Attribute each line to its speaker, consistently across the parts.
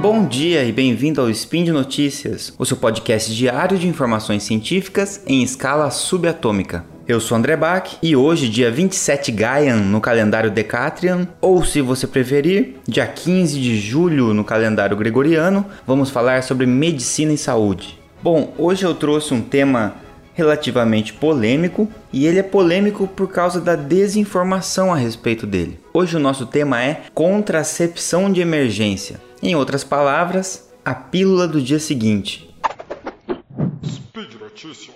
Speaker 1: Bom dia e bem-vindo ao Spin de Notícias, o seu podcast diário de informações científicas em escala subatômica. Eu sou André Bach e hoje, dia 27 Gaian no calendário Decatrian, ou se você preferir, dia 15 de julho no calendário gregoriano, vamos falar sobre medicina e saúde. Bom, hoje eu trouxe um tema relativamente polêmico e ele é polêmico por causa da desinformação a respeito dele. Hoje o nosso tema é contracepção de emergência. Em outras palavras, a pílula do dia seguinte. Speed Notícias.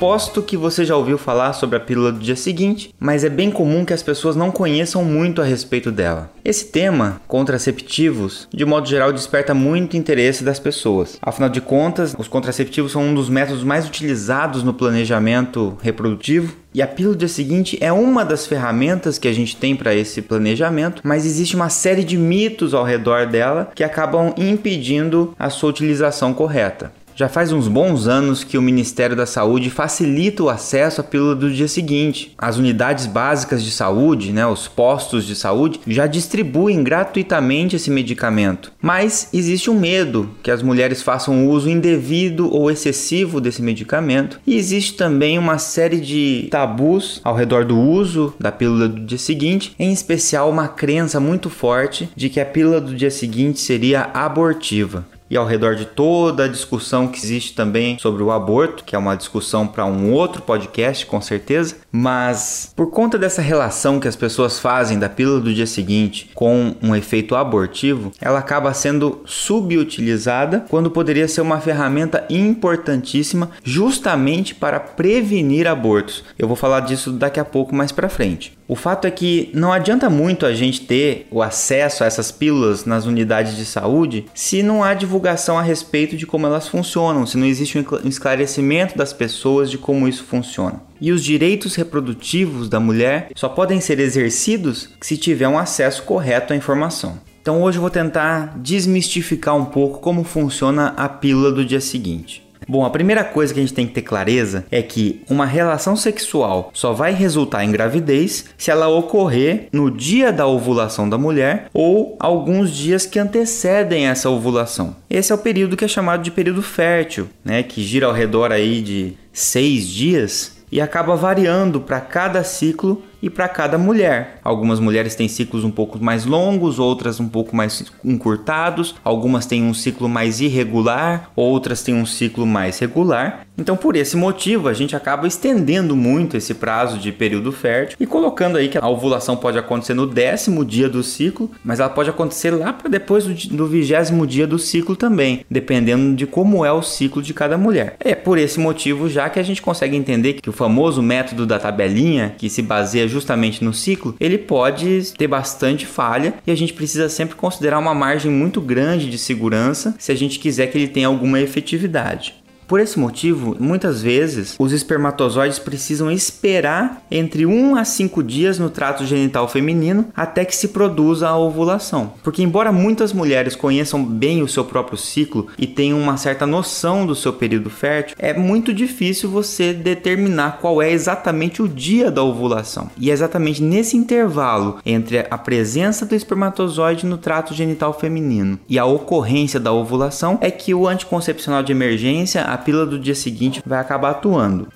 Speaker 1: Aposto que você já ouviu falar sobre a pílula do dia seguinte, mas é bem comum que as pessoas não conheçam muito a respeito dela. Esse tema, contraceptivos, de modo geral desperta muito interesse das pessoas. Afinal de contas, os contraceptivos são um dos métodos mais utilizados no planejamento reprodutivo e a pílula do dia seguinte é uma das ferramentas que a gente tem para esse planejamento, mas existe uma série de mitos ao redor dela que acabam impedindo a sua utilização correta. Já faz uns bons anos que o Ministério da Saúde facilita o acesso à pílula do dia seguinte. As unidades básicas de saúde, né, os postos de saúde, já distribuem gratuitamente esse medicamento. Mas existe um medo que as mulheres façam uso indevido ou excessivo desse medicamento. E existe também uma série de tabus ao redor do uso da pílula do dia seguinte, em especial uma crença muito forte de que a pílula do dia seguinte seria abortiva e ao redor de toda a discussão que existe também sobre o aborto, que é uma discussão para um outro podcast, com certeza, mas por conta dessa relação que as pessoas fazem da pílula do dia seguinte com um efeito abortivo, ela acaba sendo subutilizada quando poderia ser uma ferramenta importantíssima justamente para prevenir abortos. Eu vou falar disso daqui a pouco mais para frente. O fato é que não adianta muito a gente ter o acesso a essas pílulas nas unidades de saúde se não há divulgação a respeito de como elas funcionam, se não existe um esclarecimento das pessoas de como isso funciona. E os direitos reprodutivos da mulher só podem ser exercidos se tiver um acesso correto à informação. Então hoje eu vou tentar desmistificar um pouco como funciona a pílula do dia seguinte. Bom, a primeira coisa que a gente tem que ter clareza é que uma relação sexual só vai resultar em gravidez se ela ocorrer no dia da ovulação da mulher ou alguns dias que antecedem essa ovulação. Esse é o período que é chamado de período fértil, né, que gira ao redor aí de seis dias e acaba variando para cada ciclo e para cada mulher. Algumas mulheres têm ciclos um pouco mais longos, outras um pouco mais encurtados, algumas têm um ciclo mais irregular, outras têm um ciclo mais regular. Então, por esse motivo, a gente acaba estendendo muito esse prazo de período fértil e colocando aí que a ovulação pode acontecer no décimo dia do ciclo, mas ela pode acontecer lá para depois do vigésimo dia do ciclo também, dependendo de como é o ciclo de cada mulher. É por esse motivo já que a gente consegue entender que o famoso método da tabelinha, que se baseia justamente no ciclo, ele pode ter bastante falha e a gente precisa sempre considerar uma margem muito grande de segurança se a gente quiser que ele tenha alguma efetividade. Por esse motivo, muitas vezes os espermatozoides precisam esperar entre 1 a 5 dias no trato genital feminino até que se produza a ovulação. Porque, embora muitas mulheres conheçam bem o seu próprio ciclo e tenham uma certa noção do seu período fértil, é muito difícil você determinar qual é exatamente o dia da ovulação. E é exatamente nesse intervalo entre a presença do espermatozoide no trato genital feminino e a ocorrência da ovulação é que o anticoncepcional de emergência, a pílula do dia seguinte vai acabar atuando.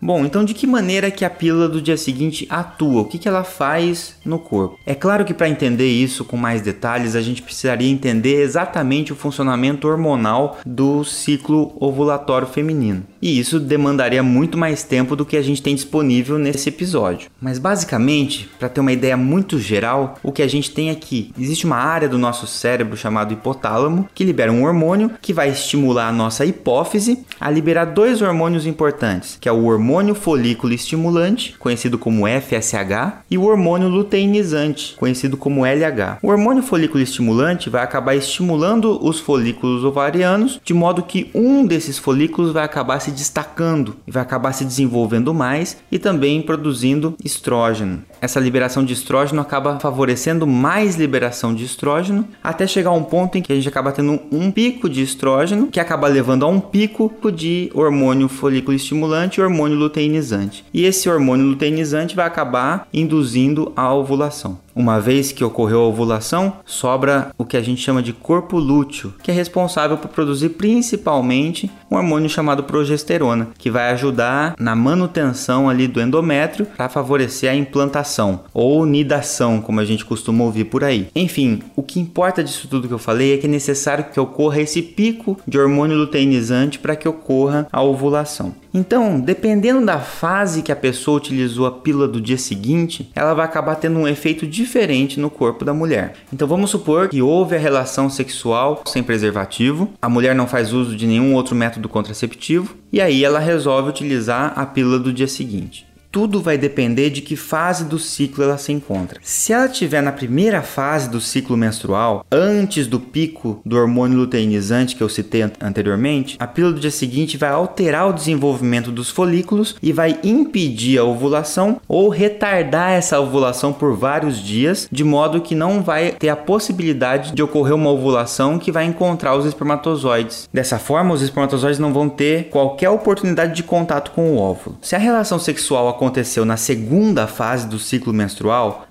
Speaker 1: Bom, então de que maneira que a pílula do dia seguinte atua? O que, que ela faz no corpo? É claro que para entender isso com mais detalhes, a gente precisaria entender exatamente o funcionamento hormonal do ciclo ovulatório feminino. E isso demandaria muito mais tempo do que a gente tem disponível nesse episódio. Mas basicamente, para ter uma ideia muito geral, o que a gente tem aqui, existe uma área do nosso cérebro chamado hipotálamo que libera um hormônio que vai estimular a nossa hipófise a liberar dois hormônios importantes, que é o hormônio hormônio folículo estimulante, conhecido como FSH, e o hormônio luteinizante, conhecido como LH. O hormônio folículo estimulante vai acabar estimulando os folículos ovarianos, de modo que um desses folículos vai acabar se destacando e vai acabar se desenvolvendo mais e também produzindo estrógeno. Essa liberação de estrógeno acaba favorecendo mais liberação de estrógeno, até chegar a um ponto em que a gente acaba tendo um pico de estrógeno, que acaba levando a um pico de hormônio folículo estimulante e hormônio luteinizante. E esse hormônio luteinizante vai acabar induzindo a ovulação. Uma vez que ocorreu a ovulação, sobra o que a gente chama de corpo lúteo, que é responsável por produzir principalmente um hormônio chamado progesterona, que vai ajudar na manutenção ali do endométrio para favorecer a implantação ou nidação, como a gente costuma ouvir por aí. Enfim, o que importa disso tudo que eu falei é que é necessário que ocorra esse pico de hormônio luteinizante para que ocorra a ovulação. Então, dependendo da fase que a pessoa utilizou a pílula do dia seguinte, ela vai acabar tendo um efeito diferente no corpo da mulher. Então, vamos supor que houve a relação sexual sem preservativo, a mulher não faz uso de nenhum outro método contraceptivo e aí ela resolve utilizar a pílula do dia seguinte tudo vai depender de que fase do ciclo ela se encontra. Se ela estiver na primeira fase do ciclo menstrual, antes do pico do hormônio luteinizante que eu citei anteriormente, a pílula do dia seguinte vai alterar o desenvolvimento dos folículos e vai impedir a ovulação ou retardar essa ovulação por vários dias, de modo que não vai ter a possibilidade de ocorrer uma ovulação que vai encontrar os espermatozoides. Dessa forma, os espermatozoides não vão ter qualquer oportunidade de contato com o óvulo. Se a relação sexual aconteceu na segunda fase do ciclo menstrual,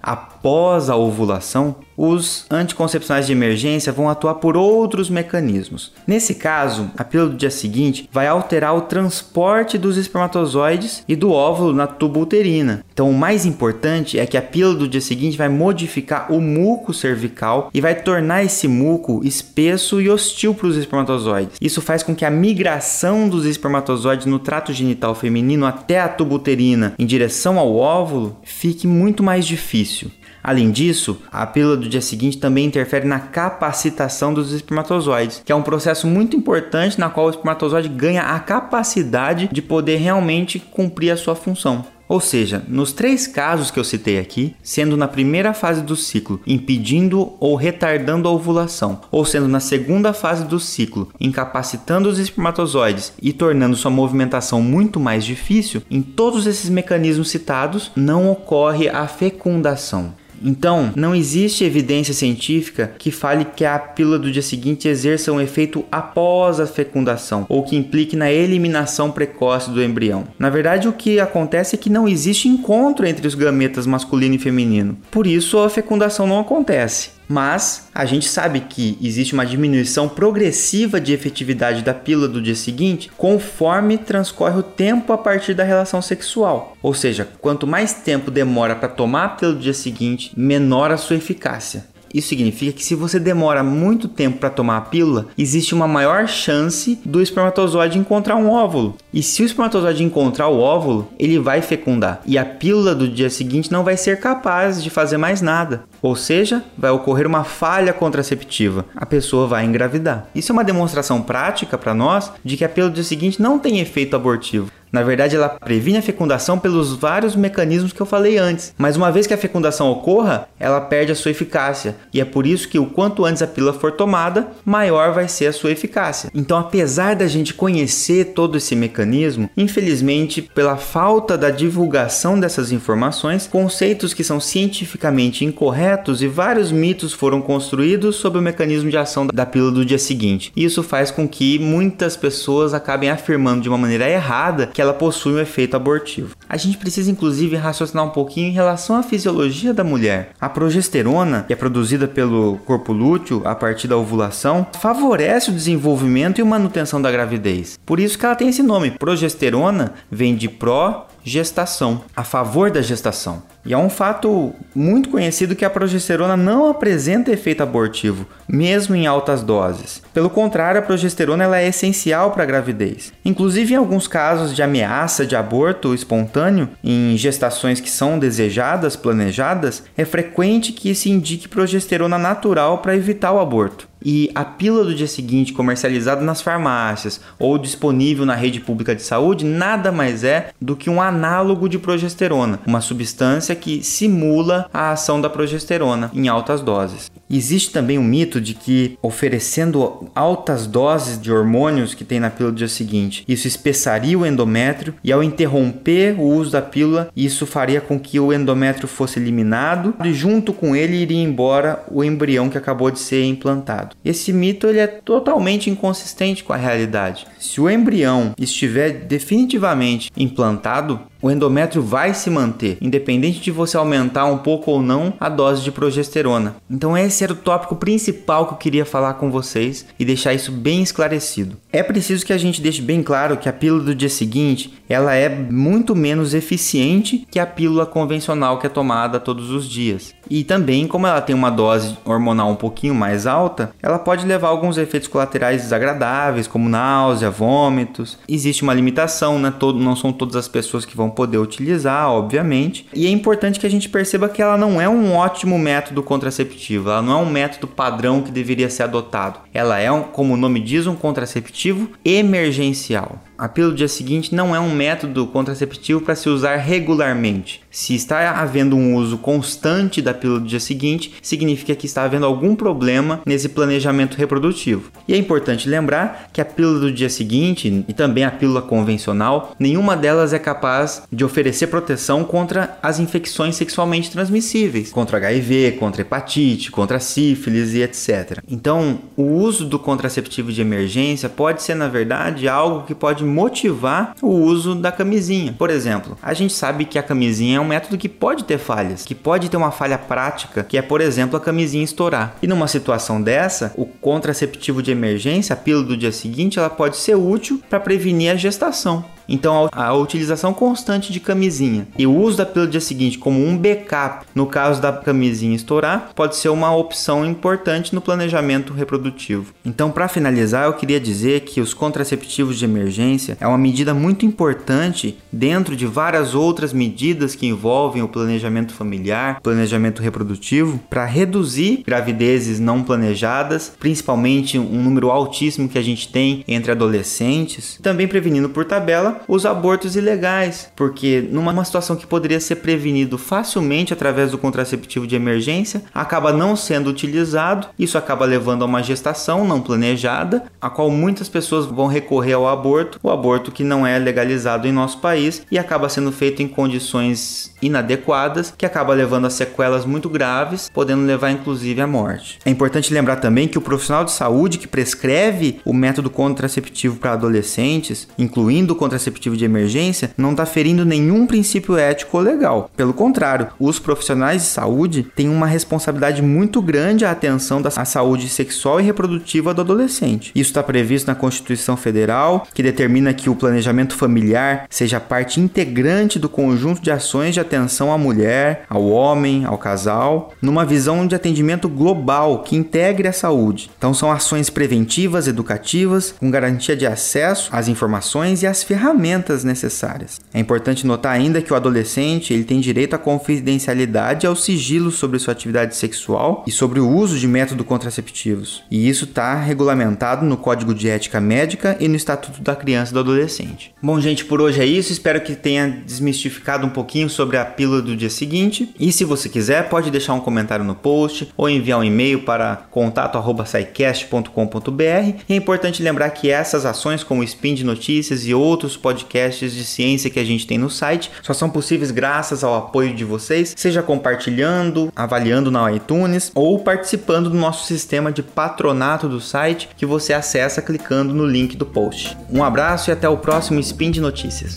Speaker 1: após a ovulação, os anticoncepcionais de emergência vão atuar por outros mecanismos. Nesse caso, a pílula do dia seguinte vai alterar o transporte dos espermatozoides e do óvulo na tuba uterina. Então, o mais importante é que a pílula do dia seguinte vai modificar o muco cervical e vai tornar esse muco espesso e hostil para os espermatozoides. Isso faz com que a migração dos espermatozoides no trato genital feminino até a tuba uterina em direção ao óvulo fique muito mais difícil. Além disso, a pílula do dia seguinte também interfere na capacitação dos espermatozoides, que é um processo muito importante na qual o espermatozoide ganha a capacidade de poder realmente cumprir a sua função. Ou seja, nos três casos que eu citei aqui, sendo na primeira fase do ciclo impedindo ou retardando a ovulação, ou sendo na segunda fase do ciclo incapacitando os espermatozoides e tornando sua movimentação muito mais difícil, em todos esses mecanismos citados não ocorre a fecundação. Então, não existe evidência científica que fale que a pílula do dia seguinte exerça um efeito após a fecundação ou que implique na eliminação precoce do embrião. Na verdade, o que acontece é que não existe encontro entre os gametas masculino e feminino. Por isso, a fecundação não acontece mas a gente sabe que existe uma diminuição progressiva de efetividade da pílula do dia seguinte conforme transcorre o tempo a partir da relação sexual. Ou seja, quanto mais tempo demora para tomar a pílula do dia seguinte, menor a sua eficácia. Isso significa que se você demora muito tempo para tomar a pílula, existe uma maior chance do espermatozoide encontrar um óvulo. E se o espermatozoide encontrar o óvulo, ele vai fecundar. E a pílula do dia seguinte não vai ser capaz de fazer mais nada. Ou seja, vai ocorrer uma falha contraceptiva. A pessoa vai engravidar. Isso é uma demonstração prática para nós de que a pílula do dia seguinte não tem efeito abortivo. Na verdade, ela previne a fecundação pelos vários mecanismos que eu falei antes. Mas uma vez que a fecundação ocorra, ela perde a sua eficácia. E é por isso que o quanto antes a pílula for tomada, maior vai ser a sua eficácia. Então, apesar da gente conhecer todo esse mecanismo, infelizmente, pela falta da divulgação dessas informações, conceitos que são cientificamente incorretos e vários mitos foram construídos sobre o mecanismo de ação da pílula do dia seguinte. Isso faz com que muitas pessoas acabem afirmando de uma maneira errada que ela possui um efeito abortivo. A gente precisa inclusive raciocinar um pouquinho em relação à fisiologia da mulher. A progesterona, que é produzida pelo corpo lúteo a partir da ovulação, favorece o desenvolvimento e manutenção da gravidez. Por isso que ela tem esse nome. Progesterona vem de pró gestação, a favor da gestação. E é um fato muito conhecido que a progesterona não apresenta efeito abortivo, mesmo em altas doses. Pelo contrário, a progesterona ela é essencial para a gravidez. Inclusive, em alguns casos de ameaça de aborto espontâneo, em gestações que são desejadas, planejadas, é frequente que se indique progesterona natural para evitar o aborto. E a pílula do dia seguinte, comercializada nas farmácias ou disponível na rede pública de saúde, nada mais é do que um análogo de progesterona, uma substância que simula a ação da progesterona em altas doses. Existe também o mito de que oferecendo altas doses de hormônios que tem na pílula do dia seguinte, isso espessaria o endométrio e ao interromper o uso da pílula, isso faria com que o endométrio fosse eliminado e junto com ele iria embora o embrião que acabou de ser implantado. Esse mito ele é totalmente inconsistente com a realidade. Se o embrião estiver definitivamente implantado, o endométrio vai se manter, independente de você aumentar um pouco ou não a dose de progesterona. Então esse era o tópico principal que eu queria falar com vocês e deixar isso bem esclarecido. É preciso que a gente deixe bem claro que a pílula do dia seguinte, ela é muito menos eficiente que a pílula convencional que é tomada todos os dias. E também, como ela tem uma dose hormonal um pouquinho mais alta, ela pode levar a alguns efeitos colaterais desagradáveis, como náusea, vômitos. Existe uma limitação, né? Todo, não são todas as pessoas que vão poder utilizar, obviamente. E é importante que a gente perceba que ela não é um ótimo método contraceptivo, ela não é um método padrão que deveria ser adotado. Ela é, um, como o nome diz, um contraceptivo emergencial. A pílula do dia seguinte não é um método contraceptivo para se usar regularmente. Se está havendo um uso constante da pílula do dia seguinte, significa que está havendo algum problema nesse planejamento reprodutivo. E é importante lembrar que a pílula do dia seguinte e também a pílula convencional, nenhuma delas é capaz de oferecer proteção contra as infecções sexualmente transmissíveis, contra HIV, contra hepatite, contra sífilis e etc. Então, o uso do contraceptivo de emergência pode ser, na verdade, algo que pode motivar o uso da camisinha. Por exemplo, a gente sabe que a camisinha é um método que pode ter falhas, que pode ter uma falha prática, que é, por exemplo, a camisinha estourar. E numa situação dessa, o contraceptivo de emergência, a pílula do dia seguinte, ela pode ser útil para prevenir a gestação. Então, a, utilização constante de camisinha e o uso da pílula do dia seguinte como um backup, no caso da camisinha estourar, pode ser uma opção importante no planejamento reprodutivo. Então, para finalizar, eu queria dizer que os contraceptivos de emergência é uma medida muito importante dentro de várias outras medidas que envolvem o planejamento familiar, planejamento reprodutivo, para reduzir gravidezes não planejadas, principalmente um número altíssimo que a gente tem entre adolescentes, também prevenindo por tabela os abortos ilegais, porque numa situação que poderia ser prevenido facilmente através do contraceptivo de emergência, acaba não sendo utilizado, isso acaba levando a uma gestação não planejada, a qual muitas pessoas vão recorrer ao aborto, o aborto que não é legalizado em nosso país e acaba sendo feito em condições inadequadas, que acaba levando a sequelas muito graves, podendo levar inclusive à morte. É importante lembrar também que o profissional de saúde que prescreve o método contraceptivo para adolescentes, incluindo o contraceptivo contraceptivo de emergência não está ferindo nenhum princípio ético ou legal. Pelo contrário, os profissionais de saúde têm uma responsabilidade muito grande à atenção da saúde sexual e reprodutiva do adolescente. Isso está previsto na Constituição Federal, que determina que o planejamento familiar seja parte integrante do conjunto de ações de atenção à mulher, ao homem, ao casal, numa visão de atendimento global que integre a saúde. Então são ações preventivas, educativas, com garantia de acesso às informações e às ferramentas ferramentas necessárias. É importante notar ainda que o adolescente ele tem direito à confidencialidade e ao sigilo sobre sua atividade sexual e sobre o uso de métodos contraceptivos. E isso está regulamentado no Código de Ética Médica e no Estatuto da Criança e do Adolescente. Bom, gente, por hoje é isso. Espero que tenha desmistificado um pouquinho sobre a pílula do dia seguinte. E se você quiser, pode deixar um comentário no post ou enviar um e-mail para contato@saicast.com.br. E é importante lembrar que essas ações, como o Spin de Notícias e outros podcasts de ciência que a gente tem no site só são possíveis graças ao apoio de vocês, seja compartilhando, avaliando na iTunes ou participando do nosso sistema de patronato do site que você acessa clicando no link do post. Um abraço e até o próximo Spin de Notícias.